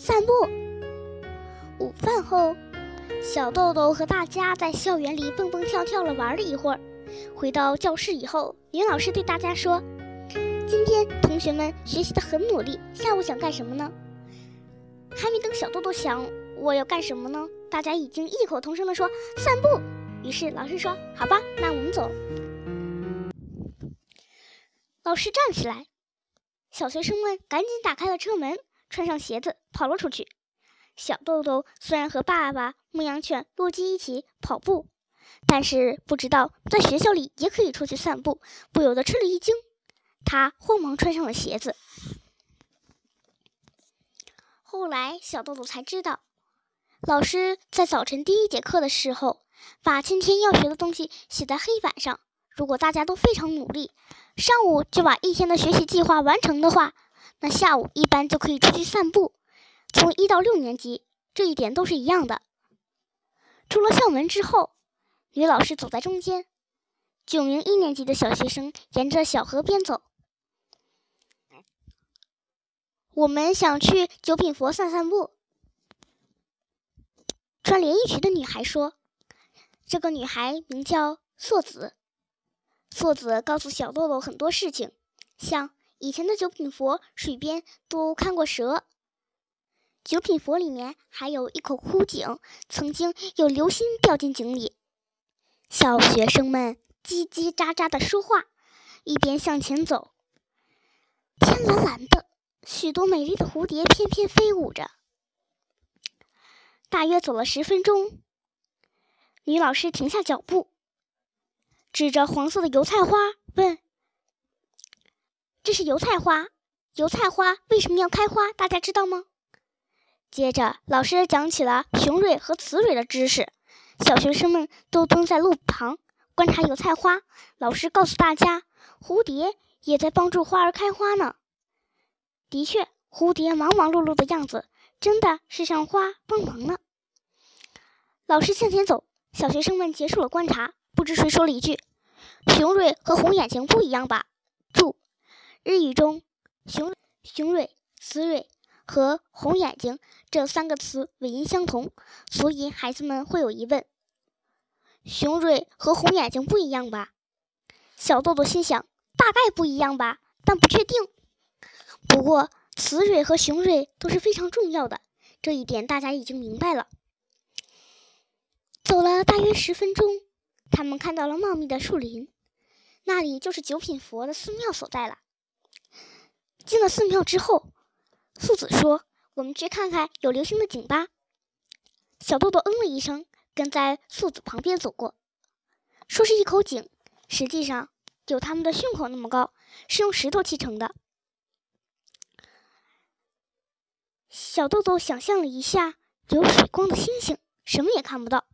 散步。午饭后，小豆豆和大家在校园里蹦蹦跳跳的玩了一会儿。回到教室以后，女老师对大家说：“今天同学们学习的很努力，下午想干什么呢？”还没等小豆豆想我要干什么呢，大家已经异口同声地说：“散步。”于是老师说：“好吧，那我们走。”老师站起来，小学生们赶紧打开了车门，穿上鞋子跑了出去。小豆豆虽然和爸爸、牧羊犬洛基一起跑步，但是不知道在学校里也可以出去散步，不由得吃了一惊。他慌忙穿上了鞋子。后来，小豆豆才知道，老师在早晨第一节课的时候，把今天要学的东西写在黑板上。如果大家都非常努力，上午就把一天的学习计划完成的话，那下午一般就可以出去散步。从一到六年级，这一点都是一样的。出了校门之后，女老师走在中间，九名一年级的小学生沿着小河边走。我们想去九品佛散散步。穿连衣裙的女孩说：“这个女孩名叫硕子。”硕子告诉小豆豆很多事情，像以前的九品佛水边都看过蛇，九品佛里面还有一口枯井，曾经有流星掉进井里。小学生们叽叽喳喳的说话，一边向前走。天蓝蓝的，许多美丽的蝴蝶翩翩飞舞着。大约走了十分钟，女老师停下脚步。指着黄色的油菜花问：“这是油菜花？油菜花为什么要开花？大家知道吗？”接着，老师讲起了雄蕊和雌蕊的知识。小学生们都蹲在路旁观察油菜花。老师告诉大家，蝴蝶也在帮助花儿开花呢。的确，蝴蝶忙忙碌碌的样子，真的是像花帮忙呢。老师向前走，小学生们结束了观察。不知谁说了一句：“雄蕊和红眼睛不一样吧？”注：日语中“雄雄蕊”“雌蕊”和“红眼睛”这三个词尾音相同，所以孩子们会有疑问：“雄蕊和红眼睛不一样吧？”小豆豆心想：“大概不一样吧，但不确定。”不过，雌蕊和雄蕊都是非常重要的，这一点大家已经明白了。走了大约十分钟。他们看到了茂密的树林，那里就是九品佛的寺庙所在了。进了寺庙之后，素子说：“我们去看看有流星的井吧。”小豆豆嗯了一声，跟在素子旁边走过。说是一口井，实际上有他们的胸口那么高，是用石头砌成的。小豆豆想象了一下有水光的星星，什么也看不到。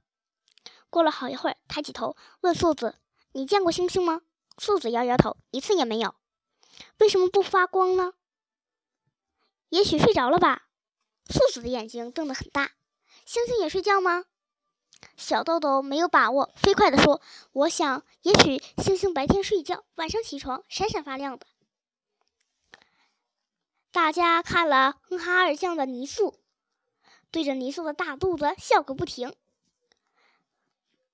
过了好一会儿，抬起头问素子：“你见过星星吗？”素子摇摇头，一次也没有。为什么不发光呢？也许睡着了吧。素子的眼睛瞪得很大。星星也睡觉吗？小豆豆没有把握，飞快地说：“我想，也许星星白天睡觉，晚上起床，闪闪发亮的。”大家看了哼哈二将的泥塑，对着泥塑的大肚子笑个不停。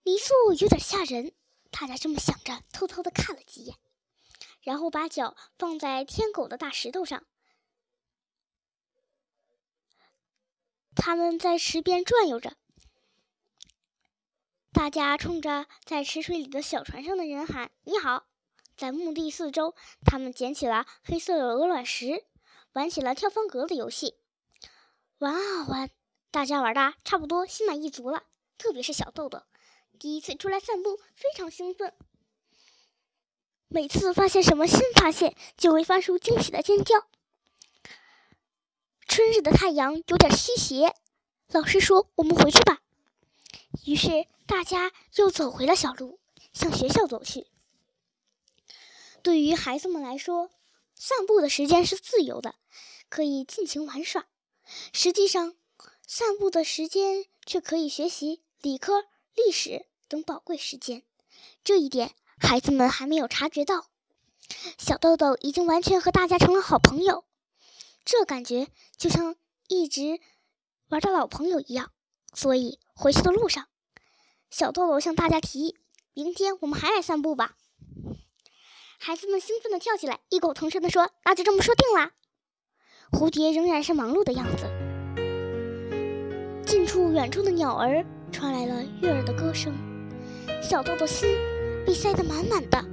泥塑有点吓人，大家这么想着，偷偷的看了几眼，然后把脚放在天狗的大石头上。他们在池边转悠着，大家冲着在池水里的小船上的人喊：“你好！”在墓地四周，他们捡起了黑色的鹅卵石，玩起了跳方格的游戏。玩啊玩，大家玩的差不多心满意足了，特别是小豆豆。第一次出来散步，非常兴奋。每次发现什么新发现，就会发出惊喜的尖叫。春日的太阳有点西斜，老师说：“我们回去吧。”于是大家又走回了小路，向学校走去。对于孩子们来说，散步的时间是自由的，可以尽情玩耍；实际上，散步的时间却可以学习理科、历史。等宝贵时间，这一点孩子们还没有察觉到。小豆豆已经完全和大家成了好朋友，这感觉就像一直玩的老朋友一样。所以回去的路上，小豆豆向大家提议：“明天我们还来散步吧。”孩子们兴奋地跳起来，异口同声地说：“那就这么说定啦。”蝴蝶仍然是忙碌的样子。近处、远处的鸟儿传来了悦耳的歌声，小豆豆心被塞得满满的。